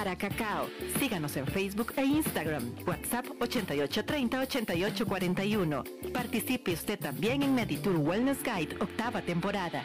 Aracacao. Síganos en Facebook e Instagram. WhatsApp 8830-8841. Participe usted también en Meditour Wellness Guide, octava temporada.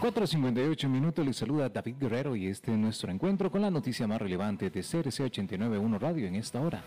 4.58 minutos, les saluda David Guerrero y este es nuestro encuentro con la noticia más relevante de CRC 891 Radio en esta hora.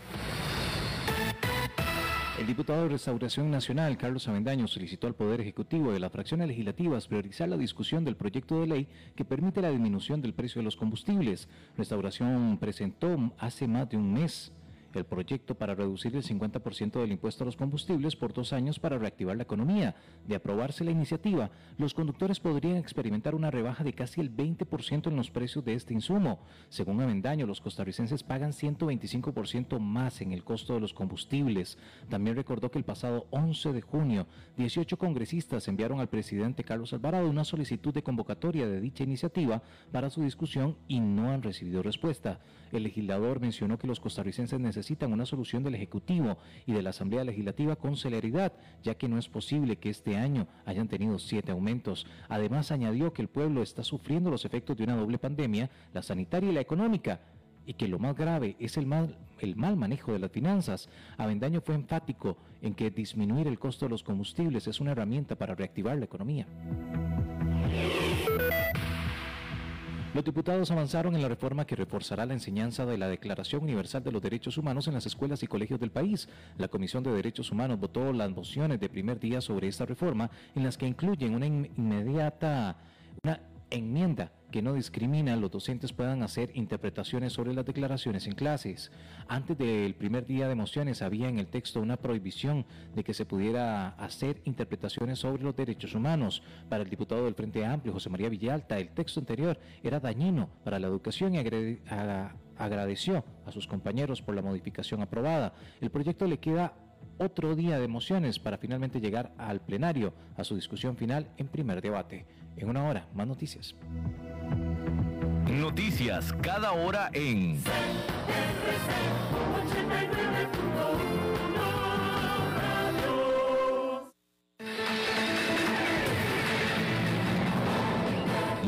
El diputado de Restauración Nacional, Carlos Avendaño, solicitó al Poder Ejecutivo de las fracciones legislativas priorizar la discusión del proyecto de ley que permite la disminución del precio de los combustibles. Restauración presentó hace más de un mes el proyecto para reducir el 50% del impuesto a los combustibles por dos años para reactivar la economía. De aprobarse la iniciativa, los conductores podrían experimentar una rebaja de casi el 20% en los precios de este insumo. Según Avendaño, los costarricenses pagan 125% más en el costo de los combustibles. También recordó que el pasado 11 de junio, 18 congresistas enviaron al presidente Carlos Alvarado una solicitud de convocatoria de dicha iniciativa para su discusión y no han recibido respuesta. El legislador mencionó que los costarricenses necesitan una solución del Ejecutivo y de la Asamblea Legislativa con celeridad, ya que no es posible que este año hayan tenido siete aumentos. Además, añadió que el pueblo está sufriendo los efectos de una doble pandemia, la sanitaria y la económica, y que lo más grave es el mal, el mal manejo de las finanzas. Avendaño fue enfático en que disminuir el costo de los combustibles es una herramienta para reactivar la economía. Los diputados avanzaron en la reforma que reforzará la enseñanza de la Declaración Universal de los Derechos Humanos en las escuelas y colegios del país. La Comisión de Derechos Humanos votó las mociones de primer día sobre esta reforma, en las que incluyen una inmediata una enmienda que no discrimina, los docentes puedan hacer interpretaciones sobre las declaraciones en clases. Antes del primer día de mociones había en el texto una prohibición de que se pudiera hacer interpretaciones sobre los derechos humanos. Para el diputado del Frente Amplio, José María Villalta, el texto anterior era dañino para la educación y agradeció a sus compañeros por la modificación aprobada. El proyecto le queda otro día de mociones para finalmente llegar al plenario a su discusión final en primer debate. En una hora, más noticias. Noticias cada hora en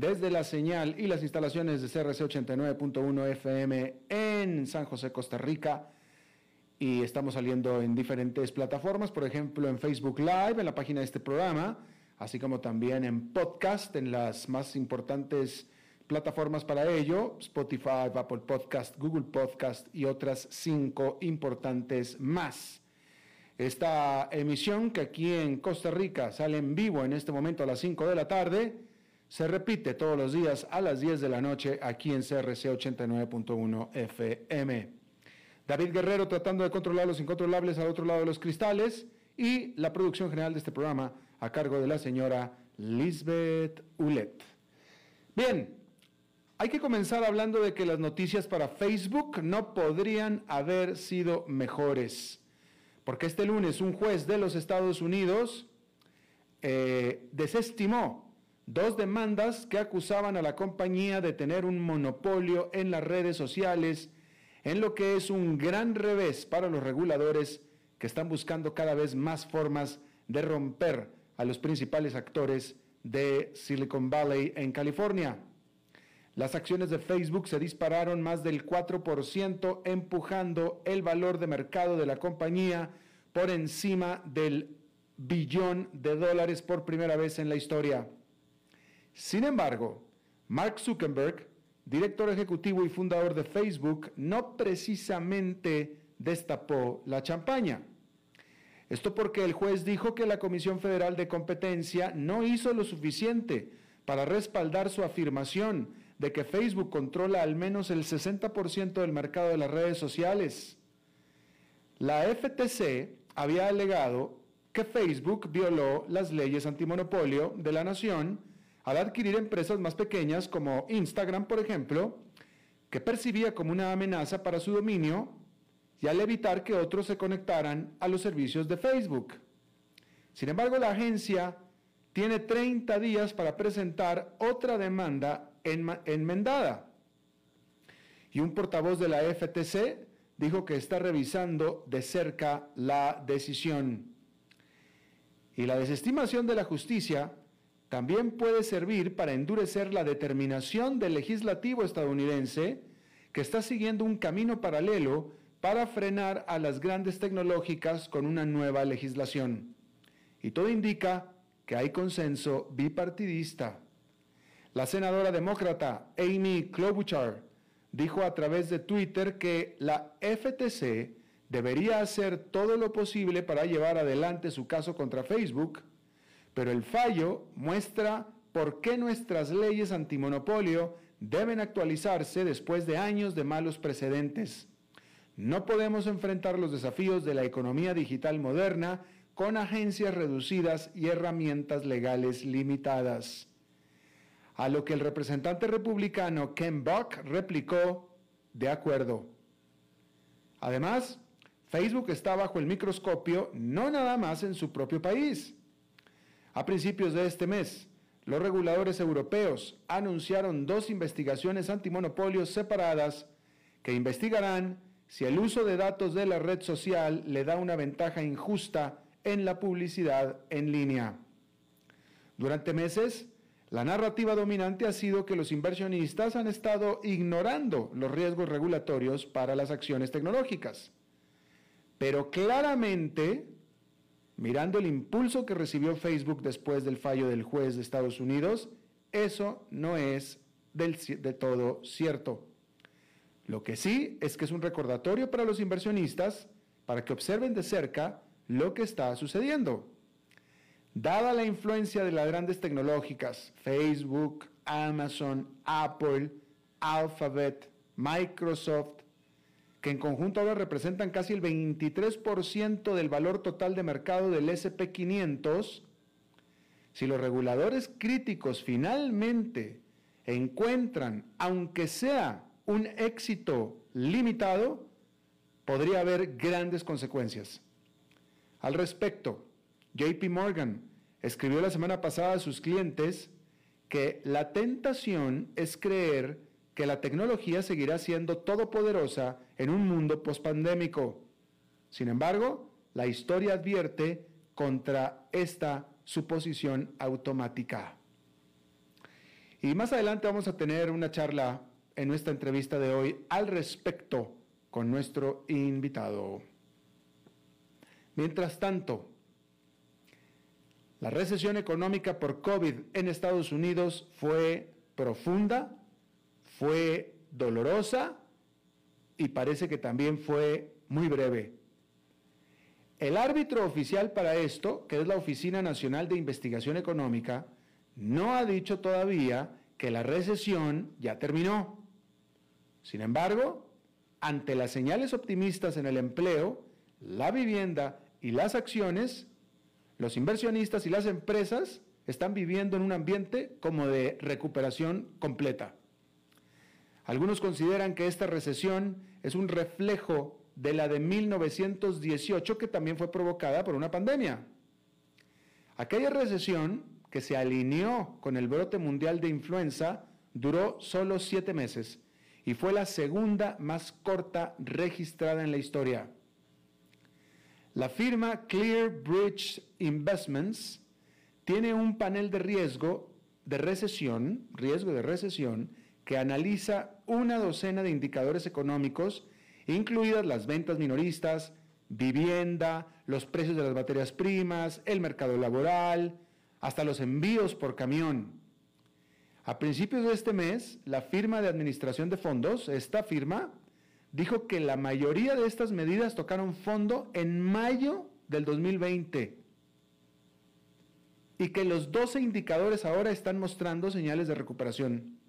desde la señal y las instalaciones de CRC 89.1 FM en San José, Costa Rica. Y estamos saliendo en diferentes plataformas, por ejemplo en Facebook Live, en la página de este programa, así como también en podcast, en las más importantes plataformas para ello, Spotify, Apple Podcast, Google Podcast y otras cinco importantes más. Esta emisión que aquí en Costa Rica sale en vivo en este momento a las 5 de la tarde, se repite todos los días a las 10 de la noche aquí en CRC 89.1 FM. David Guerrero tratando de controlar los incontrolables al otro lado de los cristales y la producción general de este programa a cargo de la señora Lisbeth Ulet. Bien, hay que comenzar hablando de que las noticias para Facebook no podrían haber sido mejores, porque este lunes un juez de los Estados Unidos eh, desestimó dos demandas que acusaban a la compañía de tener un monopolio en las redes sociales, en lo que es un gran revés para los reguladores que están buscando cada vez más formas de romper a los principales actores de Silicon Valley en California. Las acciones de Facebook se dispararon más del 4%, empujando el valor de mercado de la compañía por encima del billón de dólares por primera vez en la historia. Sin embargo, Mark Zuckerberg, director ejecutivo y fundador de Facebook, no precisamente destapó la champaña. Esto porque el juez dijo que la Comisión Federal de Competencia no hizo lo suficiente para respaldar su afirmación de que Facebook controla al menos el 60% del mercado de las redes sociales. La FTC había alegado que Facebook violó las leyes antimonopolio de la nación al adquirir empresas más pequeñas como Instagram, por ejemplo, que percibía como una amenaza para su dominio y al evitar que otros se conectaran a los servicios de Facebook. Sin embargo, la agencia tiene 30 días para presentar otra demanda enmendada. Y un portavoz de la FTC dijo que está revisando de cerca la decisión. Y la desestimación de la justicia también puede servir para endurecer la determinación del legislativo estadounidense que está siguiendo un camino paralelo para frenar a las grandes tecnológicas con una nueva legislación. Y todo indica que hay consenso bipartidista. La senadora demócrata Amy Klobuchar dijo a través de Twitter que la FTC debería hacer todo lo posible para llevar adelante su caso contra Facebook, pero el fallo muestra por qué nuestras leyes antimonopolio deben actualizarse después de años de malos precedentes. No podemos enfrentar los desafíos de la economía digital moderna con agencias reducidas y herramientas legales limitadas. A lo que el representante republicano Ken Buck replicó, de acuerdo. Además, Facebook está bajo el microscopio no nada más en su propio país. A principios de este mes, los reguladores europeos anunciaron dos investigaciones antimonopolios separadas que investigarán si el uso de datos de la red social le da una ventaja injusta en la publicidad en línea. Durante meses, la narrativa dominante ha sido que los inversionistas han estado ignorando los riesgos regulatorios para las acciones tecnológicas. Pero claramente, mirando el impulso que recibió Facebook después del fallo del juez de Estados Unidos, eso no es del, de todo cierto. Lo que sí es que es un recordatorio para los inversionistas para que observen de cerca lo que está sucediendo. Dada la influencia de las grandes tecnológicas, Facebook, Amazon, Apple, Alphabet, Microsoft, que en conjunto ahora representan casi el 23% del valor total de mercado del SP500, si los reguladores críticos finalmente encuentran, aunque sea un éxito limitado, podría haber grandes consecuencias. Al respecto, JP Morgan escribió la semana pasada a sus clientes que la tentación es creer que la tecnología seguirá siendo todopoderosa en un mundo pospandémico. Sin embargo, la historia advierte contra esta suposición automática. Y más adelante vamos a tener una charla en nuestra entrevista de hoy al respecto con nuestro invitado. Mientras tanto, La recesión económica por COVID en Estados Unidos fue profunda, fue dolorosa y parece que también fue muy breve. El árbitro oficial para esto, que es la Oficina Nacional de Investigación Económica, no ha dicho todavía que la recesión ya terminó. Sin embargo, ante las señales optimistas en el empleo, la vivienda y las acciones, los inversionistas y las empresas están viviendo en un ambiente como de recuperación completa. Algunos consideran que esta recesión es un reflejo de la de 1918 que también fue provocada por una pandemia. Aquella recesión que se alineó con el brote mundial de influenza duró solo siete meses y fue la segunda más corta registrada en la historia. La firma Clear Bridge Investments tiene un panel de riesgo de recesión, riesgo de recesión, que analiza una docena de indicadores económicos, incluidas las ventas minoristas, vivienda, los precios de las materias primas, el mercado laboral, hasta los envíos por camión. A principios de este mes, la firma de administración de fondos, esta firma, dijo que la mayoría de estas medidas tocaron fondo en mayo del 2020 y que los 12 indicadores ahora están mostrando señales de recuperación.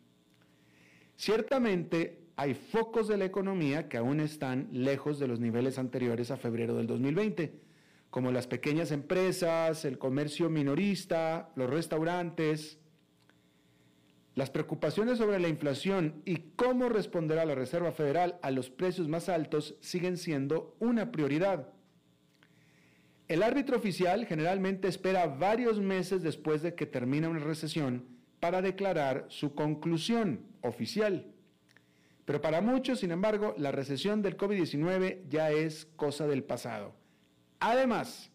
Ciertamente hay focos de la economía que aún están lejos de los niveles anteriores a febrero del 2020, como las pequeñas empresas, el comercio minorista, los restaurantes, las preocupaciones sobre la inflación y cómo responderá la Reserva Federal a los precios más altos siguen siendo una prioridad. El árbitro oficial generalmente espera varios meses después de que termine una recesión para declarar su conclusión oficial. Pero para muchos, sin embargo, la recesión del COVID-19 ya es cosa del pasado. Además,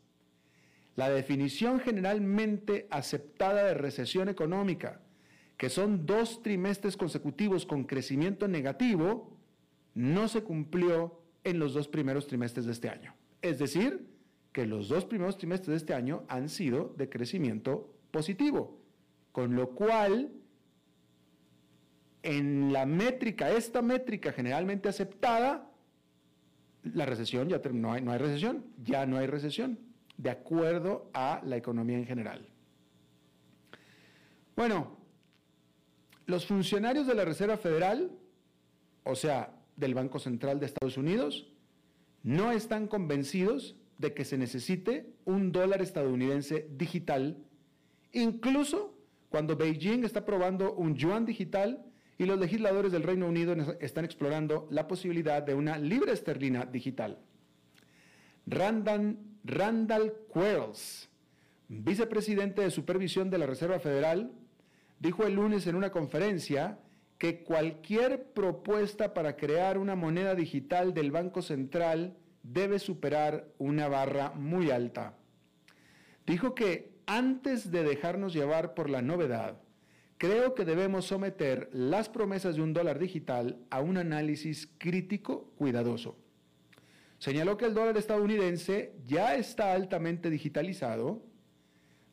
la definición generalmente aceptada de recesión económica, que son dos trimestres consecutivos con crecimiento negativo, no se cumplió en los dos primeros trimestres de este año. Es decir, que los dos primeros trimestres de este año han sido de crecimiento positivo, con lo cual en la métrica, esta métrica generalmente aceptada, la recesión ya no hay, no hay recesión, ya no hay recesión, de acuerdo a la economía en general. Bueno, los funcionarios de la Reserva Federal, o sea, del Banco Central de Estados Unidos, no están convencidos de que se necesite un dólar estadounidense digital, incluso cuando Beijing está probando un yuan digital y los legisladores del Reino Unido están explorando la posibilidad de una libra esterlina digital. Randall, Randall Quarles, vicepresidente de supervisión de la Reserva Federal, dijo el lunes en una conferencia que cualquier propuesta para crear una moneda digital del Banco Central debe superar una barra muy alta. Dijo que antes de dejarnos llevar por la novedad, creo que debemos someter las promesas de un dólar digital a un análisis crítico cuidadoso. Señaló que el dólar estadounidense ya está altamente digitalizado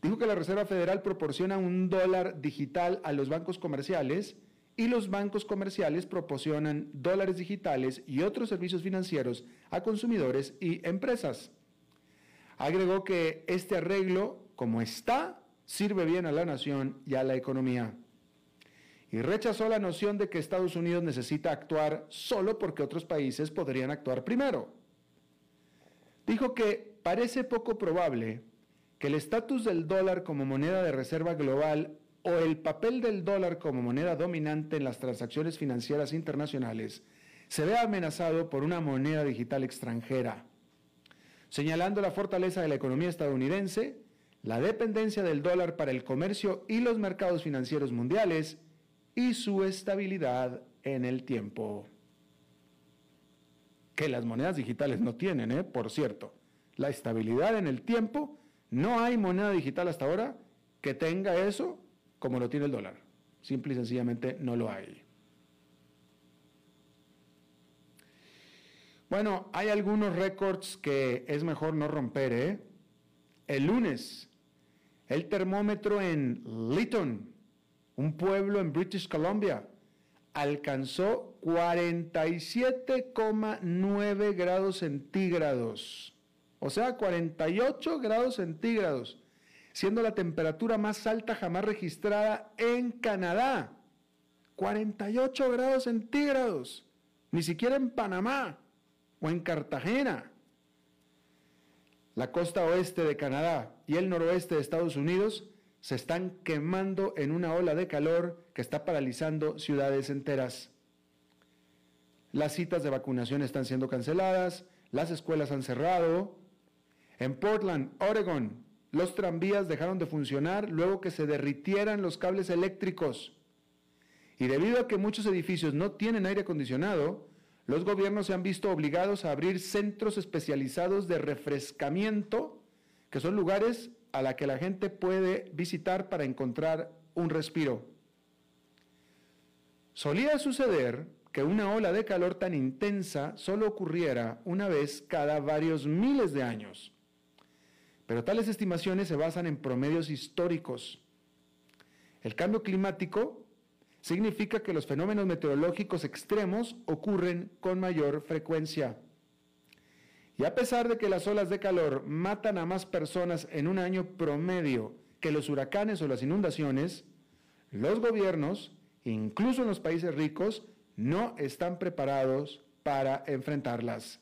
dijo que la Reserva Federal proporciona un dólar digital a los bancos comerciales y los bancos comerciales proporcionan dólares digitales y otros servicios financieros a consumidores y empresas. Agregó que este arreglo, como está, sirve bien a la nación y a la economía. Y rechazó la noción de que Estados Unidos necesita actuar solo porque otros países podrían actuar primero. Dijo que parece poco probable que el estatus del dólar como moneda de reserva global o el papel del dólar como moneda dominante en las transacciones financieras internacionales se vea amenazado por una moneda digital extranjera, señalando la fortaleza de la economía estadounidense, la dependencia del dólar para el comercio y los mercados financieros mundiales y su estabilidad en el tiempo. Que las monedas digitales no tienen, ¿eh? por cierto. La estabilidad en el tiempo no hay moneda digital hasta ahora que tenga eso como lo tiene el dólar. Simple y sencillamente no lo hay. Bueno, hay algunos récords que es mejor no romper. ¿eh? El lunes, El termómetro en Lytton, un pueblo en British Columbia, alcanzó 47,9 grados centígrados. O sea, 48 grados centígrados, siendo la temperatura más alta jamás registrada en Canadá. 48 grados centígrados. Ni siquiera en Panamá o en Cartagena. La costa oeste de Canadá y el noroeste de Estados Unidos se están quemando en una ola de calor que está paralizando ciudades enteras. Las citas de vacunación están siendo canceladas, las escuelas han cerrado. En Portland, Oregon, los tranvías dejaron de funcionar luego que se derritieran los cables eléctricos. Y debido a que muchos edificios no tienen aire acondicionado, los gobiernos se han visto obligados a abrir centros especializados de refrescamiento, que son lugares a la que la gente puede visitar para encontrar un respiro. Solía suceder que una ola de calor tan intensa solo ocurriera una vez cada varios miles de años. Pero tales estimaciones se basan en promedios históricos. El cambio climático significa que los fenómenos meteorológicos extremos ocurren con mayor frecuencia. Y a pesar de que las olas de calor matan a más personas en un año promedio que los huracanes o las inundaciones, los gobiernos, incluso en los países ricos, no están preparados para enfrentarlas.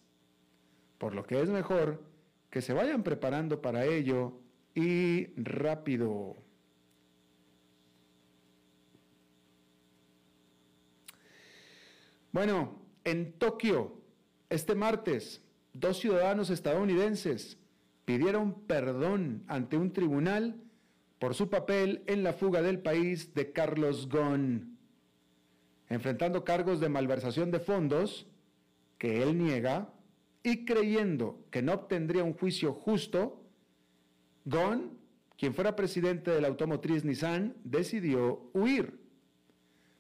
Por lo que es mejor que se vayan preparando para ello y rápido. Bueno, en Tokio, este martes, dos ciudadanos estadounidenses pidieron perdón ante un tribunal por su papel en la fuga del país de Carlos Ghosn, enfrentando cargos de malversación de fondos que él niega y creyendo que no obtendría un juicio justo, Ghosn, quien fuera presidente de la automotriz Nissan, decidió huir.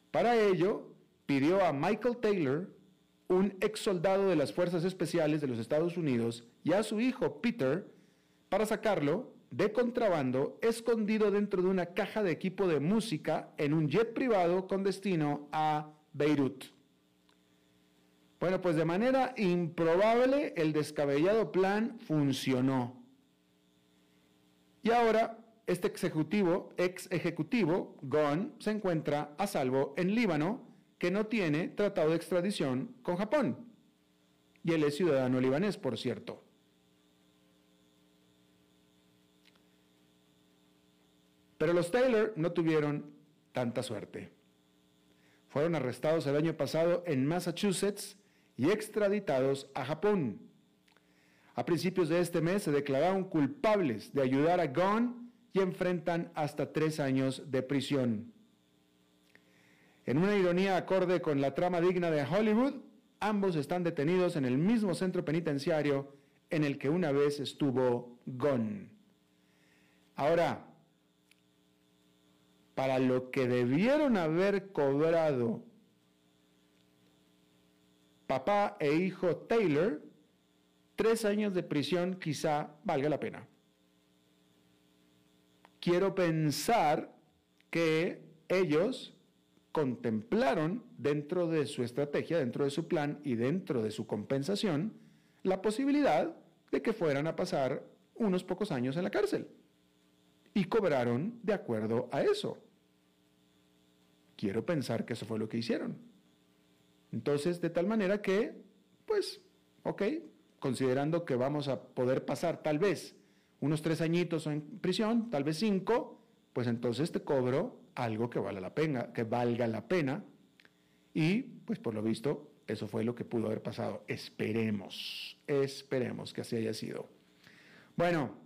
Para ello, pidió a Michael Taylor, un ex soldado de las Fuerzas Especiales de los Estados Unidos, y a su hijo Peter, para sacarlo de contrabando escondido dentro de una caja de equipo de música en un jet privado con destino a Beirut. Bueno, pues de manera improbable el descabellado plan funcionó. Y ahora este ex ejecutivo, ex ejecutivo, Gon, se encuentra a salvo en Líbano que no tiene tratado de extradición con Japón. Y él es ciudadano libanés, por cierto. Pero los Taylor no tuvieron tanta suerte. Fueron arrestados el año pasado en Massachusetts y extraditados a Japón. A principios de este mes se declararon culpables de ayudar a Gon y enfrentan hasta tres años de prisión. En una ironía acorde con la trama digna de Hollywood, ambos están detenidos en el mismo centro penitenciario en el que una vez estuvo Gon. Ahora, para lo que debieron haber cobrado papá e hijo Taylor, tres años de prisión quizá valga la pena. Quiero pensar que ellos contemplaron dentro de su estrategia, dentro de su plan y dentro de su compensación la posibilidad de que fueran a pasar unos pocos años en la cárcel. Y cobraron de acuerdo a eso. Quiero pensar que eso fue lo que hicieron. Entonces, de tal manera que, pues, ok, considerando que vamos a poder pasar tal vez unos tres añitos en prisión, tal vez cinco, pues entonces te cobro algo que, vale la pena, que valga la pena. Y pues por lo visto eso fue lo que pudo haber pasado. Esperemos, esperemos que así haya sido. Bueno,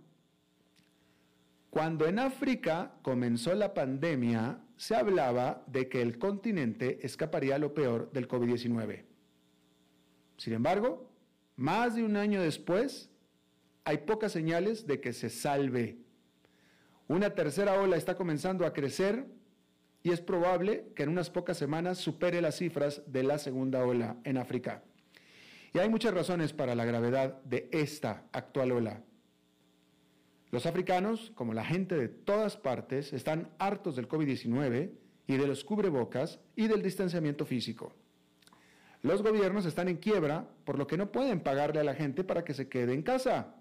cuando en África comenzó la pandemia, se hablaba de que el continente escaparía lo peor del COVID-19. Sin embargo, más de un año después, hay pocas señales de que se salve. Una tercera ola está comenzando a crecer y es probable que en unas pocas semanas supere las cifras de la segunda ola en África. Y hay muchas razones para la gravedad de esta actual ola. Los africanos, como la gente de todas partes, están hartos del COVID-19 y de los cubrebocas y del distanciamiento físico. Los gobiernos están en quiebra, por lo que no pueden pagarle a la gente para que se quede en casa.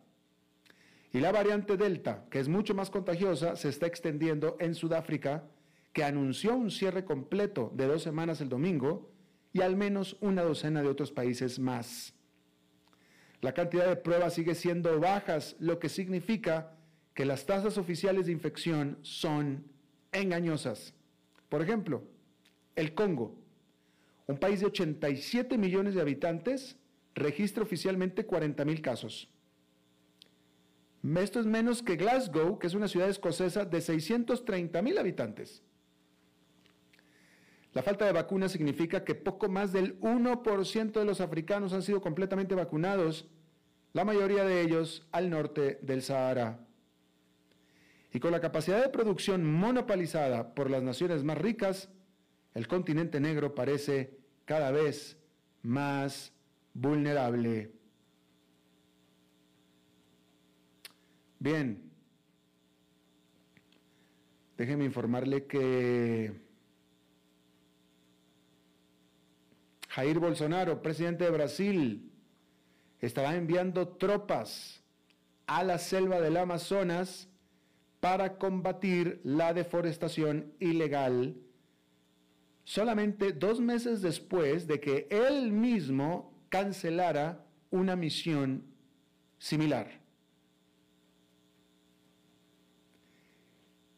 Y la variante Delta, que es mucho más contagiosa, se está extendiendo en Sudáfrica, que anunció un cierre completo de dos semanas el domingo y al menos una docena de otros países más. La cantidad de pruebas sigue siendo bajas, lo que significa que las tasas oficiales de infección son engañosas. Por ejemplo, el Congo, un país de 87 millones de habitantes, registra oficialmente 40 mil casos. Esto es menos que Glasgow, que es una ciudad escocesa de 630 mil habitantes. La falta de vacunas significa que poco más del 1% de los africanos han sido completamente vacunados, la mayoría de ellos al norte del Sahara. Y con la capacidad de producción monopolizada por las naciones más ricas, el continente negro parece cada vez más vulnerable. Bien, déjeme informarle que Jair Bolsonaro, presidente de Brasil, estará enviando tropas a la selva del Amazonas para combatir la deforestación ilegal solamente dos meses después de que él mismo cancelara una misión similar.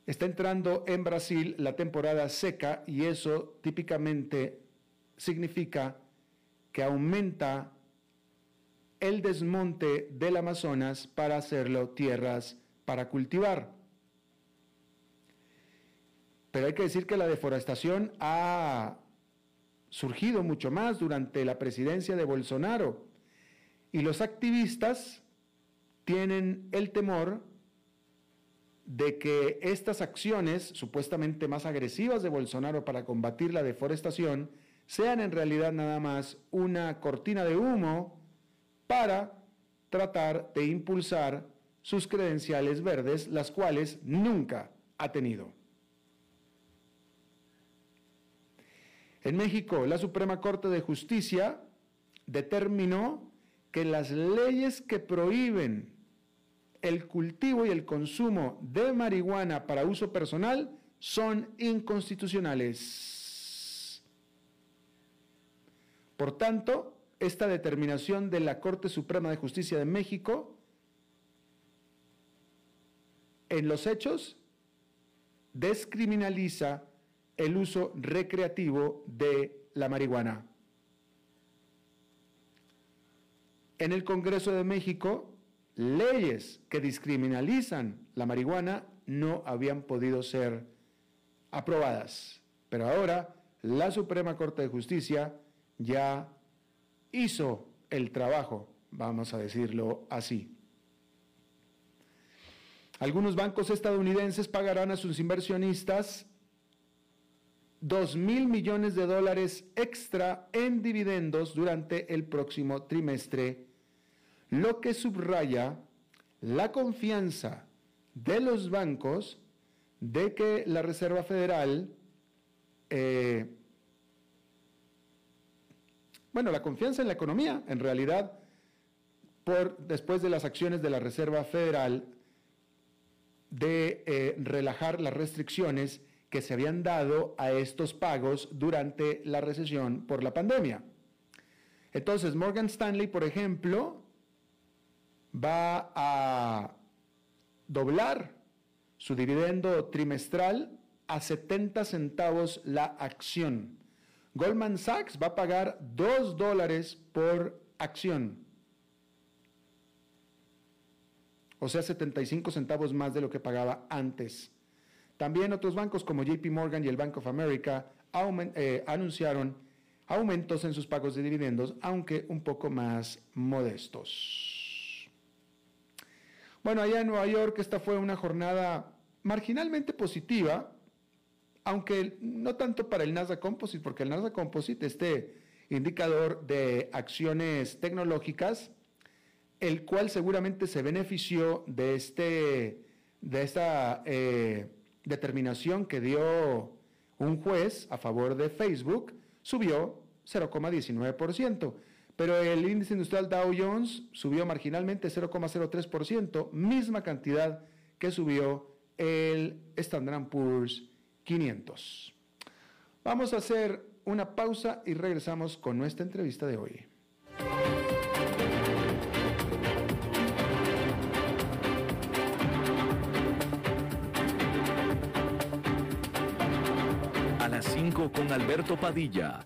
Está entrando en Brasil la temporada seca y eso típicamente significa que aumenta el desmonte del Amazonas para hacerlo tierras para cultivar. Pero hay que decir que la deforestación ha surgido mucho más durante la presidencia de Bolsonaro y los activistas tienen el temor de que estas acciones supuestamente más agresivas de Bolsonaro para combatir la deforestación sean en realidad nada más una cortina de humo para tratar de impulsar sus credenciales verdes, las cuales nunca ha tenido. En México, la Suprema Corte de Justicia determinó que las leyes que prohíben el cultivo y el consumo de marihuana para uso personal son inconstitucionales. Por tanto, esta determinación de la Corte Suprema de Justicia de México en los hechos descriminaliza el uso recreativo de la marihuana. En el Congreso de México, leyes que descriminalizan la marihuana no habían podido ser aprobadas, pero ahora la Suprema Corte de Justicia ya hizo el trabajo, vamos a decirlo así. Algunos bancos estadounidenses pagarán a sus inversionistas 2 mil millones de dólares extra en dividendos durante el próximo trimestre, lo que subraya la confianza de los bancos de que la Reserva Federal eh, bueno, la confianza en la economía, en realidad, por, después de las acciones de la Reserva Federal de eh, relajar las restricciones que se habían dado a estos pagos durante la recesión por la pandemia. Entonces, Morgan Stanley, por ejemplo, va a doblar su dividendo trimestral a 70 centavos la acción. Goldman Sachs va a pagar 2 dólares por acción. O sea, 75 centavos más de lo que pagaba antes. También otros bancos como JP Morgan y el Bank of America eh, anunciaron aumentos en sus pagos de dividendos, aunque un poco más modestos. Bueno, allá en Nueva York esta fue una jornada marginalmente positiva, aunque no tanto para el Nasdaq Composite, porque el Nasdaq Composite, este indicador de acciones tecnológicas, el cual seguramente se benefició de este de esta eh, determinación que dio un juez a favor de Facebook, subió 0,19%, pero el índice industrial Dow Jones subió marginalmente 0,03%, misma cantidad que subió el Standard Poor's 500. Vamos a hacer una pausa y regresamos con nuestra entrevista de hoy. A las 5 con Alberto Padilla,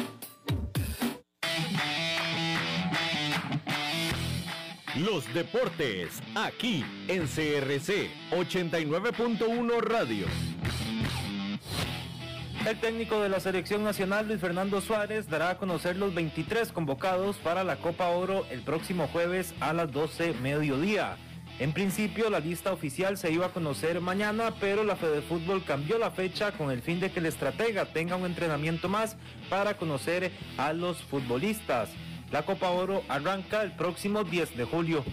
Los deportes, aquí en CRC 89.1 Radio. El técnico de la selección nacional, Luis Fernando Suárez, dará a conocer los 23 convocados para la Copa Oro el próximo jueves a las 12 mediodía. En principio la lista oficial se iba a conocer mañana, pero la Fede Fútbol cambió la fecha con el fin de que el estratega tenga un entrenamiento más para conocer a los futbolistas. La Copa Oro arranca el próximo 10 de julio.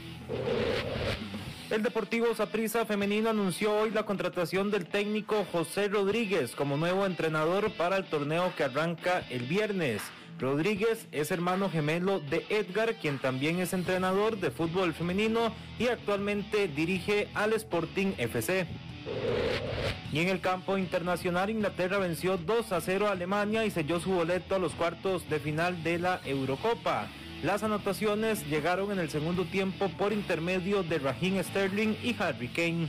El Deportivo Saprissa Femenino anunció hoy la contratación del técnico José Rodríguez como nuevo entrenador para el torneo que arranca el viernes. Rodríguez es hermano gemelo de Edgar, quien también es entrenador de fútbol femenino y actualmente dirige al Sporting FC. Y en el campo internacional, Inglaterra venció 2 a 0 a Alemania y selló su boleto a los cuartos de final de la Eurocopa. Las anotaciones llegaron en el segundo tiempo por intermedio de Raheem Sterling y Harry Kane.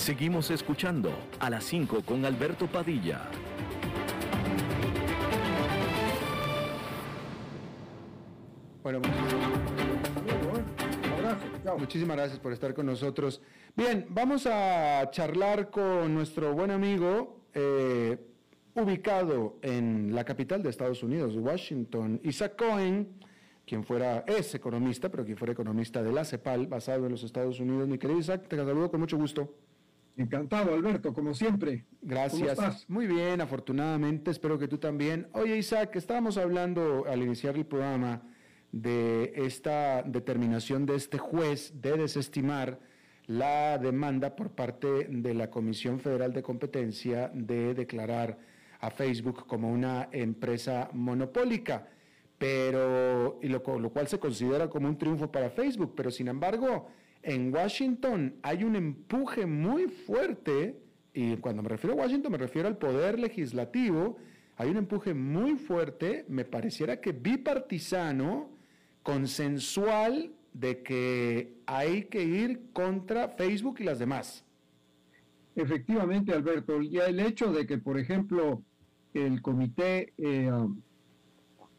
Seguimos escuchando a las 5 con Alberto Padilla. Bueno, muchísimas gracias por estar con nosotros. Bien, vamos a charlar con nuestro buen amigo eh, ubicado en la capital de Estados Unidos, Washington, Isaac Cohen, quien fuera, es economista, pero quien fuera economista de la CEPAL, basado en los Estados Unidos. Mi querido Isaac, te saludo con mucho gusto. Encantado, Alberto, como siempre. Gracias. ¿Cómo estás? Muy bien, afortunadamente, espero que tú también. Oye, Isaac, estábamos hablando al iniciar el programa de esta determinación de este juez de desestimar la demanda por parte de la Comisión Federal de Competencia de declarar a Facebook como una empresa monopólica. pero, y lo, lo cual se considera como un triunfo para Facebook, pero sin embargo, en Washington hay un empuje muy fuerte, y cuando me refiero a Washington me refiero al poder legislativo, hay un empuje muy fuerte, me pareciera que bipartisano, consensual, de que hay que ir contra Facebook y las demás. Efectivamente, Alberto, ya el hecho de que, por ejemplo, el comité eh,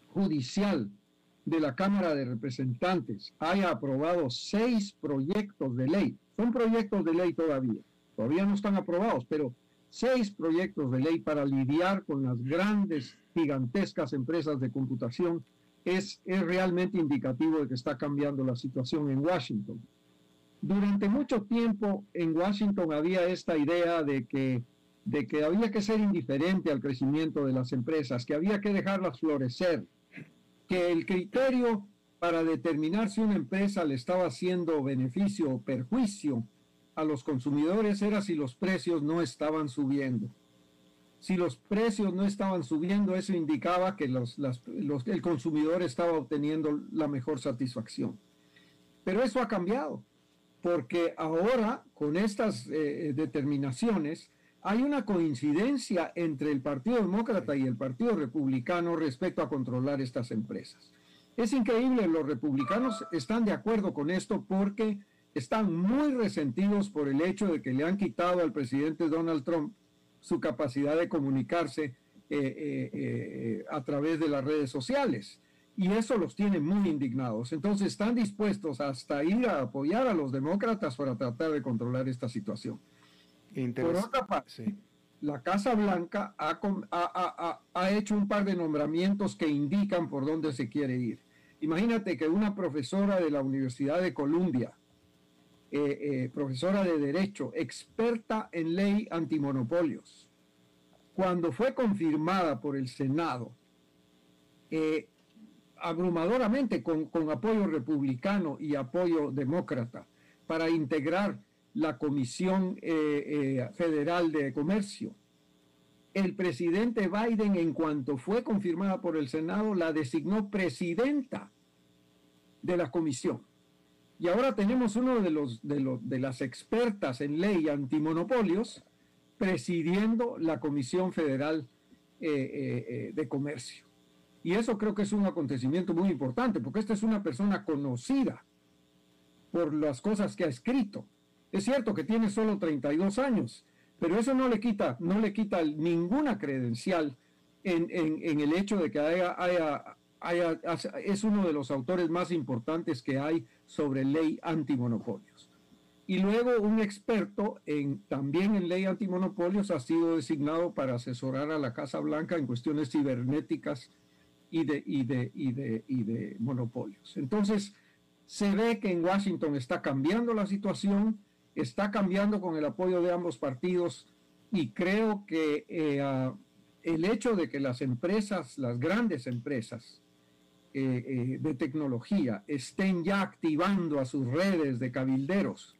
judicial de la Cámara de Representantes haya aprobado seis proyectos de ley, son proyectos de ley todavía, todavía no están aprobados, pero seis proyectos de ley para lidiar con las grandes, gigantescas empresas de computación es, es realmente indicativo de que está cambiando la situación en Washington. Durante mucho tiempo en Washington había esta idea de que, de que había que ser indiferente al crecimiento de las empresas, que había que dejarlas florecer, que el criterio para determinar si una empresa le estaba haciendo beneficio o perjuicio a los consumidores era si los precios no estaban subiendo. Si los precios no estaban subiendo, eso indicaba que el consumidor estaba obteniendo la mejor satisfacción. Pero eso ha cambiado, porque ahora con estas eh, determinaciones hay una coincidencia entre el Partido Demócrata y el Partido Republicano respecto a controlar estas empresas. Es increíble, los republicanos están de acuerdo con esto porque están muy resentidos por el hecho de que le han quitado al presidente Donald Trump su capacidad de comunicarse eh, eh, eh, a través de las redes sociales. Y eso los tiene muy indignados. Entonces están dispuestos hasta ir a apoyar a los demócratas para tratar de controlar esta situación. Por otra parte, la Casa Blanca ha, ha, ha, hecho un par de nombramientos que indican por dónde se quiere ir. Imagínate que una profesora de la Universidad de Columbia, eh, eh, profesora de Derecho, experta en ley antimonopolios, cuando fue confirmada por el Senado, eh, abrumadoramente con, con, apoyo republicano y apoyo demócrata, para integrar la Comisión Federal de Comercio. El presidente Biden, en cuanto fue confirmada por el Senado, la designó presidenta de la comisión. Y ahora tenemos uno de, los, de, las expertas en ley antimonopolios presidiendo la Comisión Federal eh, eh, eh, de Comercio. Y eso creo que es un acontecimiento muy importante, porque esta es una persona conocida por las cosas que ha escrito. Es cierto que tiene solo 32 años, pero eso no le quita, no le quita ninguna credencial en, en, el hecho de que haya, haya, es uno de los autores más importantes que hay sobre ley antimonopolios. Y luego un experto en, también en ley antimonopolios ha sido designado para asesorar a la Casa Blanca en cuestiones cibernéticas y de, y de, y de, y de monopolios. Entonces, se ve que en Washington está cambiando la situación, está cambiando con el apoyo de ambos partidos y creo que eh, el hecho de que las empresas, las grandes empresas, eh, eh, de tecnología estén ya activando a sus redes de cabilderos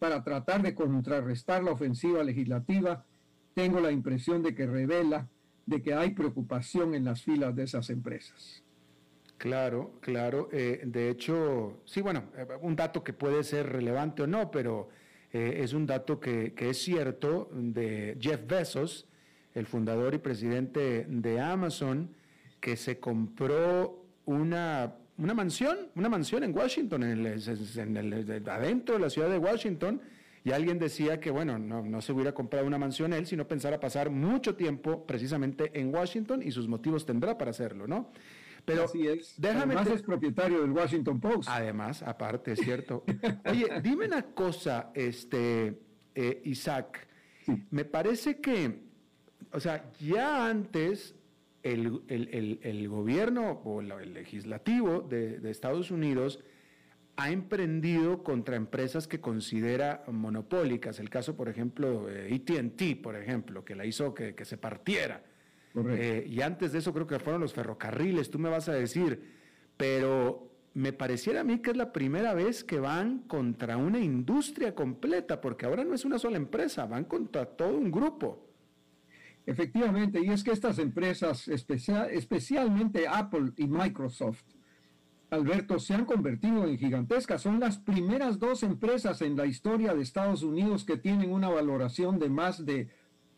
para tratar de contrarrestar la ofensiva legislativa, tengo la impresión de que revela de que hay preocupación en las filas de esas empresas. Claro, claro. De hecho, sí, bueno, un dato que puede ser relevante o no, pero es un dato que, es cierto de Jeff Bezos, el fundador y presidente de Amazon, que se compró una, una mansión, una mansión en Washington, en adentro de la ciudad de Washington, y alguien decía que, bueno, no, no, se hubiera comprado una mansión él, sino pensar a pasar mucho tiempo precisamente en Washington y sus motivos tendrá para hacerlo, ¿no? Pero es. déjame. Además es propietario del Washington Post. Además, aparte, es cierto. Oye, dime una cosa, este, eh, Isaac. Me parece que, o sea, ya antes el, gobierno o el legislativo de, Estados Unidos ha emprendido contra empresas que considera monopólicas. El caso, por ejemplo, de ATT, por ejemplo, que la hizo que, se partiera. Eh, y antes de eso creo que fueron los ferrocarriles, tú me vas a decir, pero me pareciera a mí que es la primera vez que van contra una industria completa, porque ahora no es una sola empresa, van contra todo un grupo. Efectivamente, y es que estas empresas, especialmente Apple y Microsoft, Alberto, se han convertido en gigantescas. Son las primeras dos empresas en la historia de Estados Unidos que tienen una valoración de más de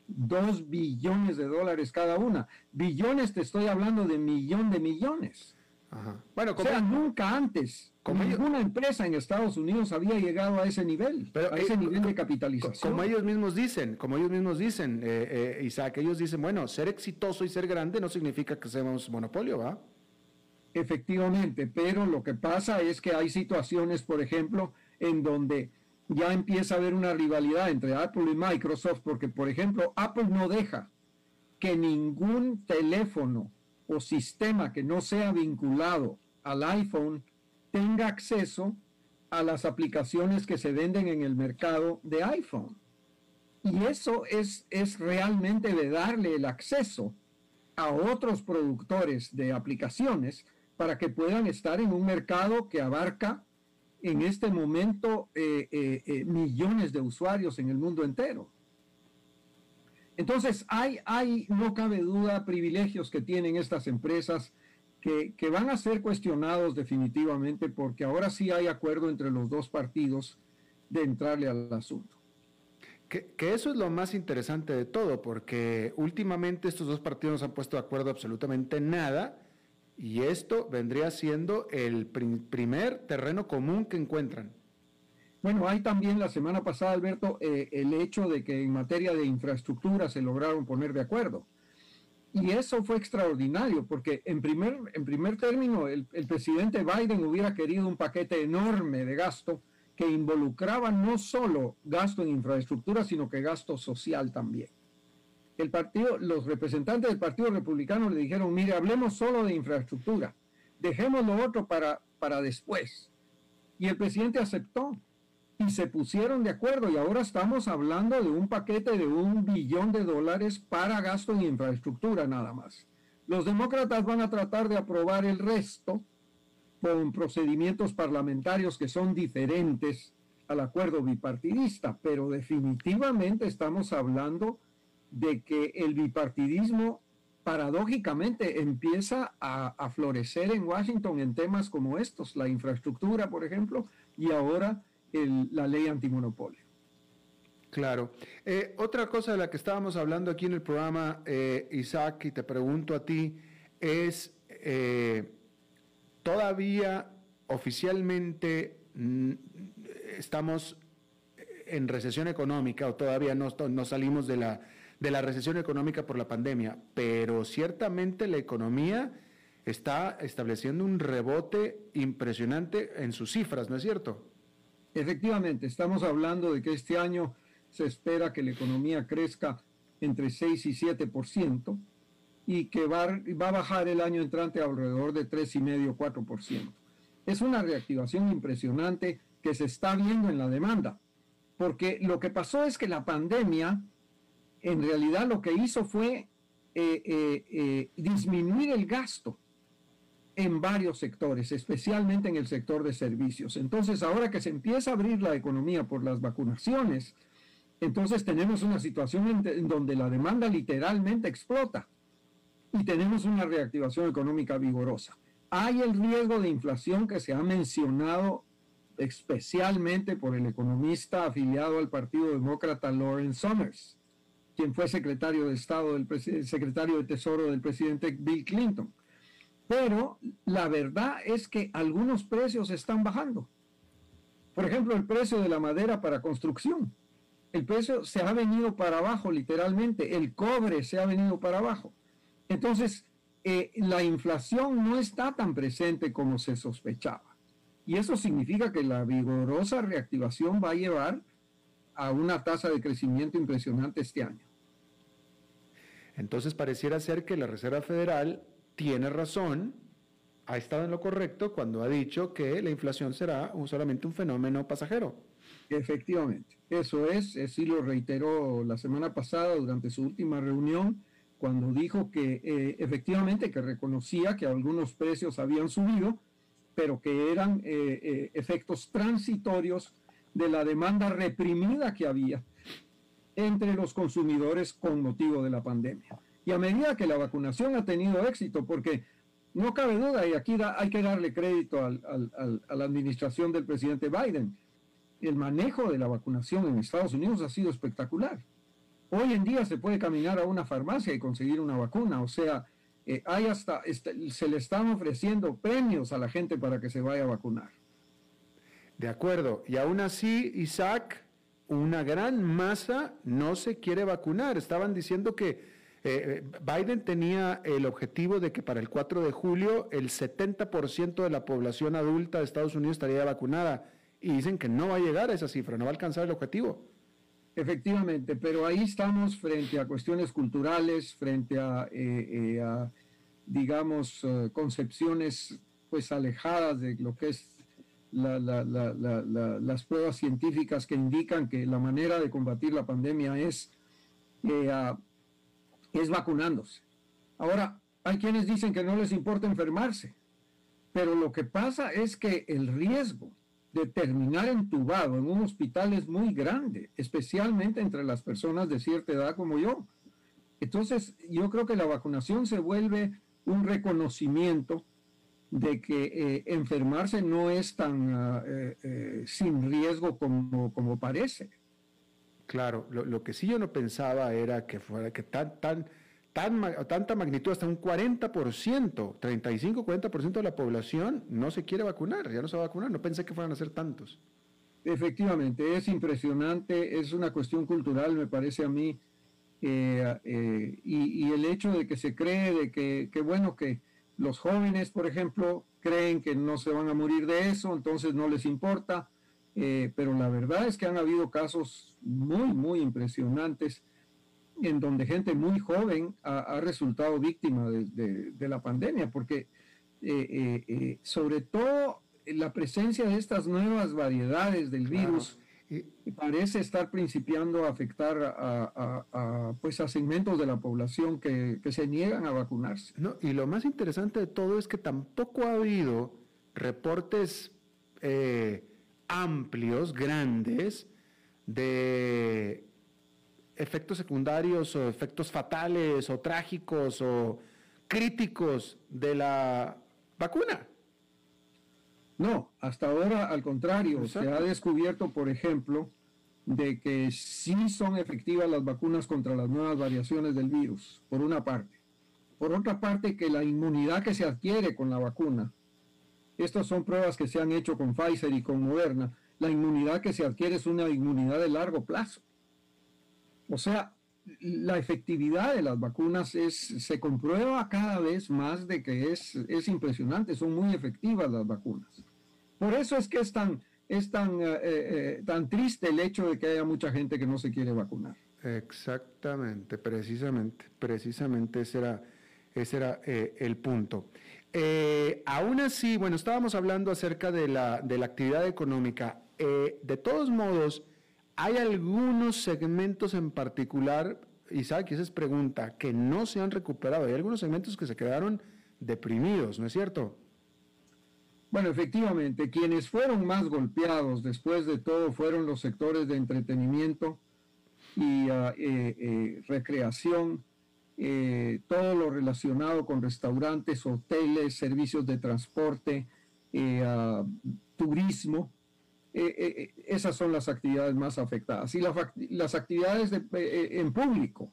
2 billones de dólares cada una. Billones, te estoy hablando de millón de millones. Bueno, como, o sea, nunca antes como ninguna empresa en Estados Unidos había llegado a ese nivel, a ese eh, nivel de capitalización. Como ellos mismos dicen, como ellos mismos dicen, eh, eh, Isaac, ellos dicen, bueno, ser exitoso y ser grande no significa que seamos monopolio, ¿va? Efectivamente, pero lo que pasa es que hay situaciones, por ejemplo, en donde ya empieza a haber una rivalidad entre Apple y Microsoft, porque, por ejemplo, Apple no deja que ningún teléfono o sistema que no sea vinculado al iPhone tenga acceso a las aplicaciones que se venden en el mercado de iPhone. Y eso es, es realmente de darle el acceso a otros productores de aplicaciones para que puedan estar en un mercado que abarca en este momento eh, eh, eh, millones de usuarios en el mundo entero. Entonces, hay, hay, no cabe duda, privilegios que tienen estas empresas que, que, van a ser cuestionados definitivamente porque ahora sí hay acuerdo entre los dos partidos de entrarle al asunto. Que, que, eso es lo más interesante de todo, porque últimamente estos dos partidos han puesto de acuerdo absolutamente nada y esto vendría siendo el primer terreno común que encuentran. Bueno, hay también la semana pasada, Alberto, eh, el hecho de que en materia de infraestructura se lograron poner de acuerdo. Y eso fue extraordinario, porque en primer, en primer término, el, el presidente Biden hubiera querido un paquete enorme de gasto que involucraba no solo gasto en infraestructura, sino que gasto social también el partido, los representantes del Partido Republicano le dijeron, mire, hablemos solo de infraestructura, dejemos lo otro para, para después. Y el presidente aceptó y se pusieron de acuerdo y ahora estamos hablando de un paquete de un billón de dólares para gasto en infraestructura nada más. Los demócratas van a tratar de aprobar el resto con procedimientos parlamentarios que son diferentes al acuerdo bipartidista, pero definitivamente estamos hablando de que el bipartidismo paradójicamente empieza a, florecer en Washington en temas como estos, la infraestructura, por ejemplo, y ahora la ley antimonopolio. Claro. Eh, otra cosa de la que estábamos hablando aquí en el programa, eh, Isaac, y te pregunto a ti, es eh, todavía oficialmente mm, estamos en recesión económica o todavía no, no salimos de la de la recesión económica por la pandemia, pero ciertamente la economía está estableciendo un rebote impresionante en sus cifras, ¿no es cierto? Efectivamente, estamos hablando de que este año se espera que la economía crezca entre 6 y 7% y que va, va a bajar el año entrante alrededor de 3,5, 4%. Es una reactivación impresionante que se está viendo en la demanda, porque lo que pasó es que la pandemia en realidad lo que hizo fue eh, eh, eh, disminuir el gasto en varios sectores, especialmente en el sector de servicios. Entonces, ahora que se empieza a abrir la economía por las vacunaciones, entonces tenemos una situación en, donde la demanda literalmente explota y tenemos una reactivación económica vigorosa. Hay el riesgo de inflación que se ha mencionado especialmente por el economista afiliado al Partido Demócrata Lawrence Summers quien fue secretario de Estado, del secretario de Tesoro del presidente Bill Clinton. Pero la verdad es que algunos precios están bajando. Por ejemplo, el precio de la madera para construcción. El precio se ha venido para abajo, literalmente. El cobre se ha venido para abajo. Entonces, eh, la inflación no está tan presente como se sospechaba. Y eso significa que la vigorosa reactivación va a llevar a una tasa de crecimiento impresionante este año. Entonces pareciera ser que la Reserva Federal tiene razón, ha estado en lo correcto cuando ha dicho que la inflación será solamente un fenómeno pasajero. Efectivamente, eso es, así lo reiteró la semana pasada durante su última reunión, cuando dijo que eh, efectivamente que reconocía que algunos precios habían subido, pero que eran eh, eh, efectos transitorios de la demanda reprimida que había entre los consumidores con motivo de la pandemia. Y a medida que la vacunación ha tenido éxito, porque no cabe duda, y aquí hay que darle crédito a la administración del presidente Biden, el manejo de la vacunación en Estados Unidos ha sido espectacular. Hoy en día se puede caminar a una farmacia y conseguir una vacuna, o sea, eh, hay hasta, este, se le están ofreciendo premios a la gente para que se vaya a vacunar. De acuerdo, y aún así, Isaac, una gran masa no se quiere vacunar. Estaban diciendo que eh, Biden tenía el objetivo de que para el 4 de julio el 70% de la población adulta de Estados Unidos estaría vacunada y dicen que no va a llegar a esa cifra, no va a alcanzar el objetivo. Efectivamente, pero ahí estamos frente a cuestiones culturales, frente a, eh, eh, digamos, concepciones pues alejadas de lo que es las pruebas científicas que indican que la manera de combatir la pandemia es es vacunándose. Ahora, hay quienes dicen que no les importa enfermarse, pero lo que pasa es que el riesgo de terminar entubado en un hospital es muy grande, especialmente entre las personas de cierta edad como yo. Entonces, yo creo que la vacunación se vuelve un reconocimiento de que eh, enfermarse no es tan ah, eh, eh, sin riesgo como, como parece. Claro, lo, que sí yo no pensaba era que fuera que tan, tan, tan, tanta magnitud, hasta un 40%, 35-40% de la población no se quiere vacunar, ya no se va a vacunar, no pensé que fueran a ser tantos. Efectivamente, es impresionante, es una cuestión cultural, me parece a mí, eh, eh, y, el hecho de que se cree, de que, que, bueno, que los jóvenes, por ejemplo, creen que no se van a morir de eso, entonces no les importa, eh, pero la verdad es que han habido casos muy, muy impresionantes en donde gente muy joven ha, resultado víctima de, la pandemia, porque eh, eh, sobre todo la presencia de estas nuevas variedades del virus parece estar principiando a afectar a, pues a segmentos de la población que, se niegan a vacunarse. No, y lo más interesante de todo es que tampoco ha habido reportes amplios, grandes, de efectos secundarios o efectos fatales o trágicos o críticos de la vacuna. No, hasta ahora al contrario, se ha descubierto, por ejemplo, de que sí son efectivas las vacunas contra las nuevas variaciones del virus, por una parte. Por otra parte, que la inmunidad que se adquiere con la vacuna estas son pruebas que se han hecho con Pfizer y con Moderna. La inmunidad que se adquiere es una inmunidad de largo plazo. O sea, la efectividad de las vacunas es, se comprueba cada vez más de que es, es impresionante, son muy efectivas las vacunas. Por eso es que es tan, es tan, eh, eh, tan triste el hecho de que haya mucha gente que no se quiere vacunar. Exactamente, precisamente, precisamente ese era, ese era eh, el punto. Eh, aún así, bueno, estábamos hablando acerca de la, de la actividad económica. Eh, de todos modos, hay algunos segmentos en particular, Isaac, esa es pregunta, que no se han recuperado. Hay algunos segmentos que se quedaron deprimidos, ¿no es cierto? Bueno, efectivamente, quienes fueron más golpeados después de todo fueron los sectores de entretenimiento y ah, eh, recreación, eh, todo lo relacionado con restaurantes, hoteles, servicios de transporte, eh, turismo. Eh, esas son las actividades más afectadas. Y las actividades en público.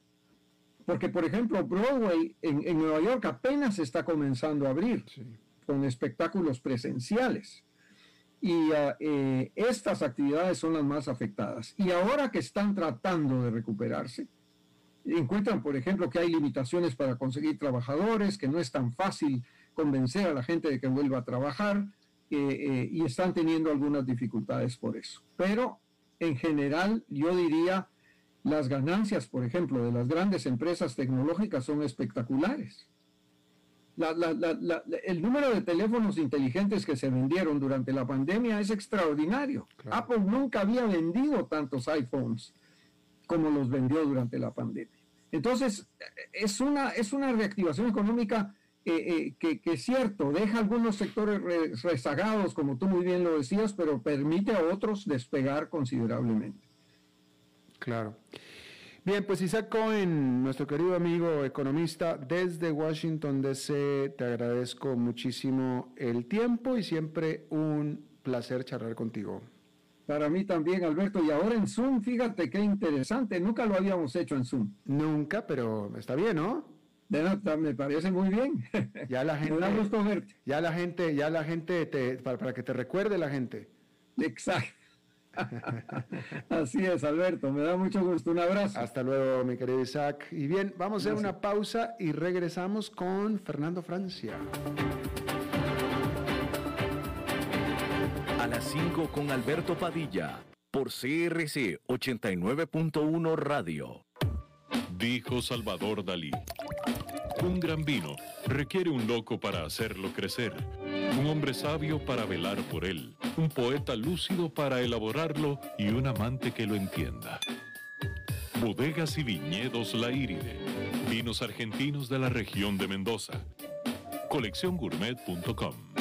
Porque, por ejemplo, Broadway en, Nueva York apenas está comenzando a abrir con espectáculos presenciales. Y ah, estas actividades son las más afectadas. Y ahora que están tratando de recuperarse, encuentran, por ejemplo, que hay limitaciones para conseguir trabajadores, que no es tan fácil convencer a la gente de que vuelva a trabajar eh, y están teniendo algunas dificultades por eso. Pero en general, yo diría, las ganancias, por ejemplo, de las grandes empresas tecnológicas son espectaculares. El número de teléfonos inteligentes que se vendieron durante la pandemia es extraordinario. Apple nunca había vendido tantos iPhones como los vendió durante la pandemia. Entonces, es una, es una reactivación económica eh, eh, que, es cierto, deja algunos sectores rezagados, como tú muy bien lo decías, pero permite a otros despegar considerablemente. Claro. Bien, pues Isaac Cohen, nuestro querido amigo economista desde Washington DC, te agradezco muchísimo el tiempo y siempre un placer charlar contigo. Para mí también, Alberto. Y ahora en Zoom, fíjate qué interesante. Nunca lo habíamos hecho en Zoom. Nunca, pero está bien, ¿no? De nada, me parece muy bien. Ya la gente. me da gusto verte. Ya la gente, ya la gente, te, para, para que te recuerde la gente. Exacto. Así es, Alberto. Me da mucho gusto. Un abrazo. Hasta luego, mi querido Isaac. Y bien, vamos a hacer una pausa y regresamos con Fernando Francia. A las 5 con Alberto Padilla, por CRC 89.1 Radio. Dijo Salvador Dalí. Un gran vino requiere un loco para hacerlo crecer, un hombre sabio para velar por él, un poeta lúcido para elaborarlo y un amante que lo entienda. Bodegas y viñedos La Iride, vinos argentinos de la región de Mendoza. Colecciongourmet.com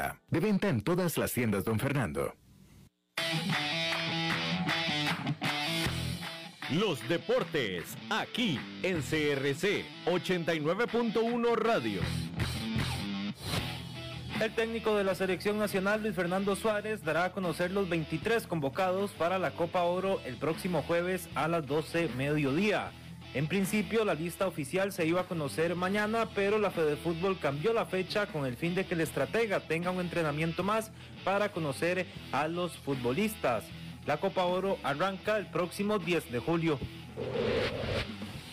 De venta en todas las tiendas, don Fernando. Los deportes, aquí en CRC 89.1 Radio. El técnico de la selección nacional, Luis Fernando Suárez, dará a conocer los 23 convocados para la Copa Oro el próximo jueves a las 12 mediodía. En principio la lista oficial se iba a conocer mañana, pero la Fede Fútbol cambió la fecha con el fin de que el estratega tenga un entrenamiento más para conocer a los futbolistas. La Copa Oro arranca el próximo 10 de julio.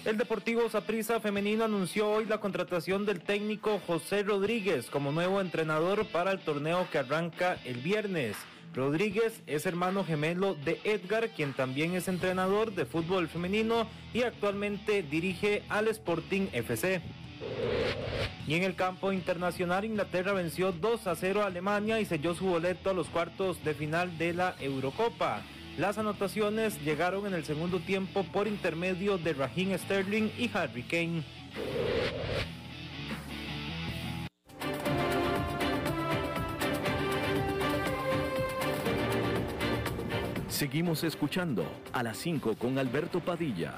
El Deportivo Saprissa Femenino anunció hoy la contratación del técnico José Rodríguez como nuevo entrenador para el torneo que arranca el viernes. Rodríguez es hermano gemelo de Edgar, quien también es entrenador de fútbol femenino y actualmente dirige al Sporting FC. Y en el campo internacional, Inglaterra venció 2 a 0 a Alemania y selló su boleto a los cuartos de final de la Eurocopa. Las anotaciones llegaron en el segundo tiempo por intermedio de Raheem Sterling y Harry Kane. Seguimos escuchando a las 5 con Alberto Padilla.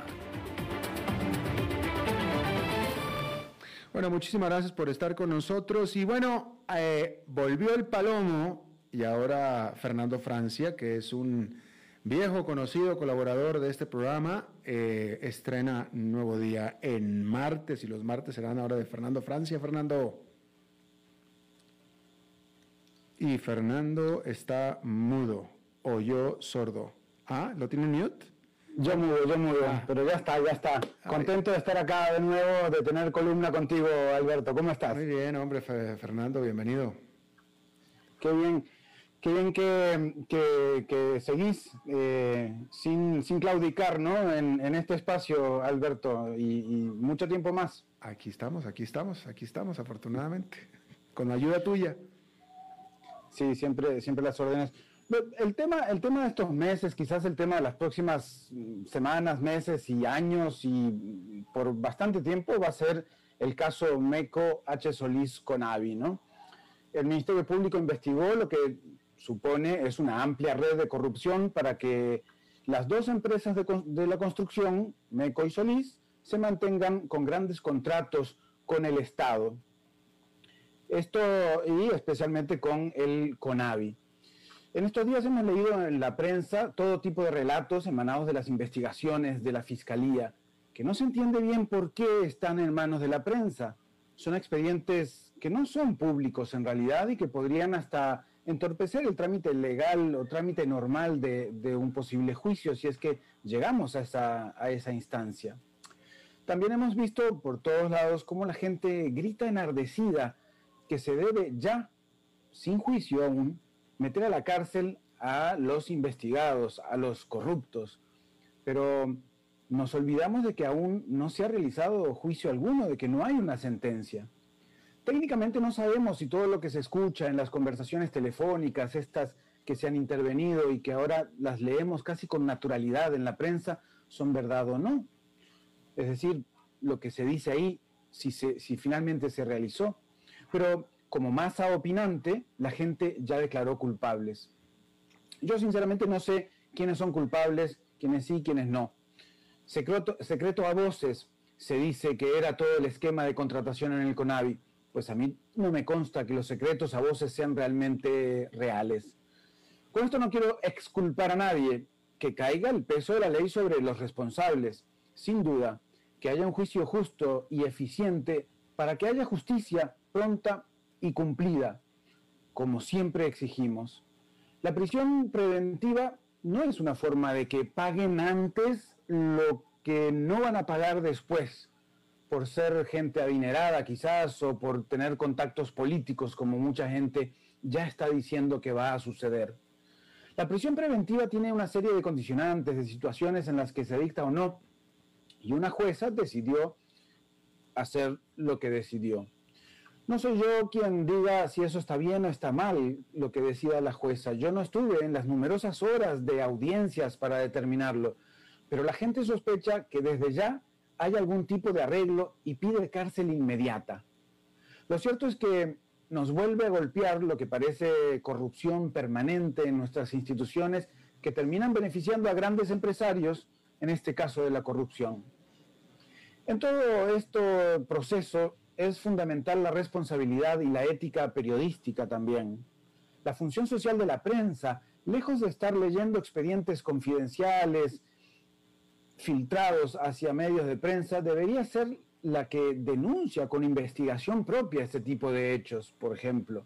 Bueno, muchísimas gracias por estar con nosotros. Y bueno, eh, volvió el Palomo y ahora Fernando Francia, que es un viejo conocido colaborador de este programa, eh, estrena Nuevo Día en martes y los martes serán ahora de Fernando Francia. Fernando. Y Fernando está mudo o yo sordo. Ah, ¿lo tiene mute? Yo mudo, yo mudo, Ah. pero ya está, ya está. Contento de estar acá de nuevo, de tener columna contigo, Alberto. ¿Cómo estás? Muy bien, hombre, Fe- Fernando, bienvenido. Qué bien, qué bien que, que- que seguís eh, sin, sin claudicar, ¿no? En, en este espacio, Alberto, y, y mucho tiempo más. Aquí estamos, aquí estamos, aquí estamos, afortunadamente. Con la ayuda tuya. Sí, siempre, siempre las órdenes. El tema, el tema de estos meses, quizás el tema de las próximas mm, semanas, meses y años y mm, por bastante tiempo va a ser el caso MECO H. Solís con AVI, ¿no? El Ministerio Público investigó lo que supone es una amplia red de corrupción para que las dos empresas de, de la construcción, MECO y Solís, se mantengan con grandes contratos con el Estado. Esto y especialmente con el CONAVI. En estos días hemos leído en la prensa todo tipo de relatos emanados de las investigaciones de la Fiscalía, que no se entiende bien por qué están en manos de la prensa. son expedientes que no son públicos en realidad y que podrían hasta entorpecer el trámite legal o trámite normal de, un posible juicio si es que llegamos a esa, a esa instancia. También hemos visto por todos lados cómo la gente grita enardecida que se debe ya, sin juicio aún, meter a la cárcel a los investigados, a los corruptos. Pero nos olvidamos de que aún no se ha realizado juicio alguno, de que no hay una sentencia. Técnicamente no sabemos si todo lo que se escucha en las conversaciones telefónicas, estas que se han intervenido y que ahora las leemos casi con naturalidad en la prensa, son verdad o no. Es decir, lo que se dice ahí, si, si finalmente se realizó. Pero como masa opinante, la gente ya declaró culpables. Yo sinceramente no sé quiénes son culpables, quiénes sí, quiénes no. Secreto, a voces se dice que era todo el esquema de contratación en el CONAVI. Pues a mí no me consta que los secretos a voces sean realmente reales. Con esto no quiero exculpar a nadie, que caiga el peso de la ley sobre los responsables. Sin duda, que haya un juicio justo y eficiente para que haya justicia pronta y cumplida, como siempre exigimos. La prisión preventiva no es una forma de que paguen antes lo que no van a pagar después por ser gente adinerada quizás o por tener contactos políticos como mucha gente ya está diciendo que va a suceder. La prisión preventiva tiene una serie de condicionantes, de situaciones en las que se dicta o no, y una jueza decidió hacer lo que decidió. No soy yo quien diga si eso está bien o está mal, lo que decida la jueza. Yo no estuve en las numerosas horas de audiencias para determinarlo pero la gente sospecha que desde ya hay algún tipo de arreglo y pide cárcel inmediata. Lo cierto es que nos vuelve a golpear lo que parece corrupción permanente en nuestras instituciones que terminan beneficiando a grandes empresarios, en este caso de la corrupción. En todo este proceso es fundamental la responsabilidad y la ética periodística también. La función social de la prensa, lejos de estar leyendo expedientes confidenciales, filtrados hacia medios de prensa debería ser la que denuncia con investigación propia este tipo de hechos, por ejemplo.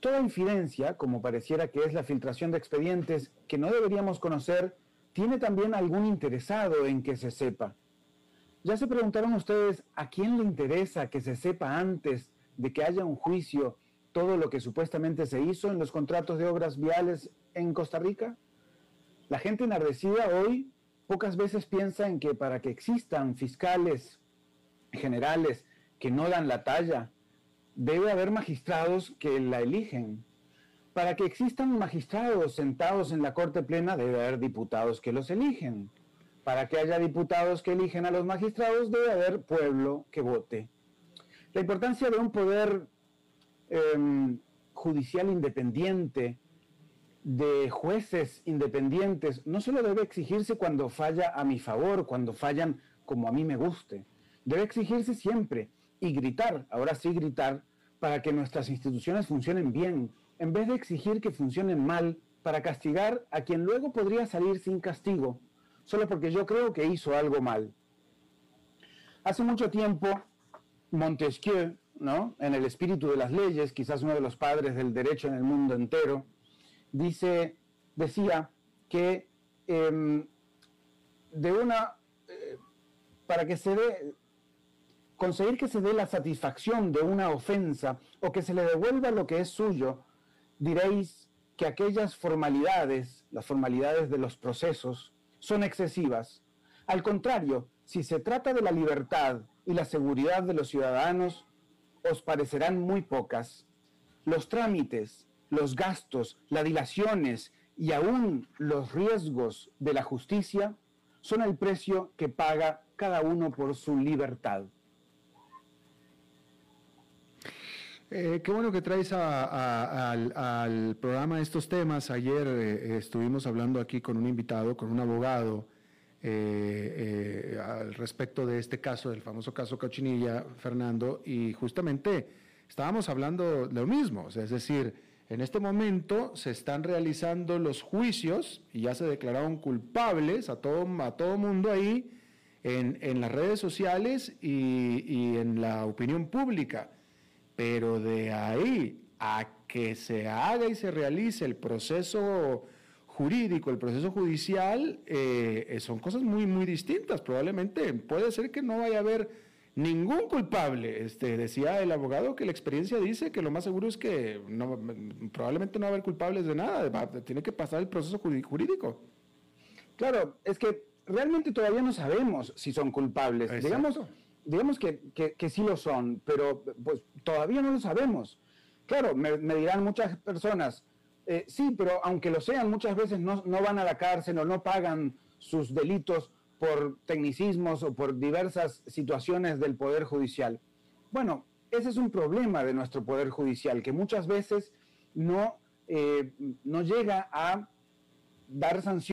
Toda infidencia, como pareciera que es la filtración de expedientes que no deberíamos conocer, tiene también algún interesado en que se sepa. ¿Ya se preguntaron ustedes a quién le interesa que se sepa antes de que haya un juicio todo lo que supuestamente se hizo en los contratos de obras viales en Costa Rica? La gente enardecida hoy pocas veces piensa en que para que existan fiscales generales que no dan la talla, debe haber magistrados que la eligen. Para que existan magistrados sentados en la Corte Plena, debe haber diputados que los eligen. Para que haya diputados que eligen a los magistrados, debe haber pueblo que vote. La importancia de un poder em, judicial independiente de jueces independientes no solo debe exigirse cuando falla a mi favor, cuando fallan como a mí me guste. Debe exigirse siempre y gritar, ahora sí gritar, para que nuestras instituciones funcionen bien, en vez de exigir que funcionen mal para castigar a quien luego podría salir sin castigo, solo porque yo creo que hizo algo mal. Hace mucho tiempo, Montesquieu, ¿no? en el espíritu de las leyes, quizás uno de los padres del derecho en el mundo entero, dice, decía que em, de una, eh, para que se dé, conseguir que se dé la satisfacción de una ofensa o que se le devuelva lo que es suyo, diréis que aquellas formalidades, las formalidades de los procesos, son excesivas. Al contrario, si se trata de la libertad y la seguridad de los ciudadanos, os parecerán muy pocas. Los trámites, los gastos, las dilaciones y aún los riesgos de la justicia son el precio que paga cada uno por su libertad. Eh, qué bueno que traes al, programa estos temas. Ayer eh, estuvimos hablando aquí con un invitado, con un abogado, eh, al respecto de este caso, del famoso caso Cochinilla, Fernando, y justamente estábamos hablando lo mismo, es decir, en este momento se están realizando los juicios y ya se declararon culpables a todo, a todo mundo ahí en, las redes sociales y en la opinión pública. Pero de ahí a que se haga y se realice el proceso jurídico, el proceso judicial, eh, son cosas muy, muy distintas. Probablemente puede ser que no vaya a haber ningún culpable. Este, decía el abogado que la experiencia dice que lo más seguro es que no, probablemente no va a haber culpables de nada, tiene que pasar el proceso jurídico. Claro, es que realmente todavía no sabemos si son culpables. Digamos, digamos que, que, sí lo son, pero pues todavía no lo sabemos. Claro, me, dirán muchas personas, eh, sí, pero aunque lo sean, muchas veces no, no, van a la cárcel o no pagan sus delitos por tecnicismos o por diversas situaciones del Poder Judicial. Bueno, ese es un problema de nuestro Poder Judicial, que muchas veces no, eh, no llega a dar sanciones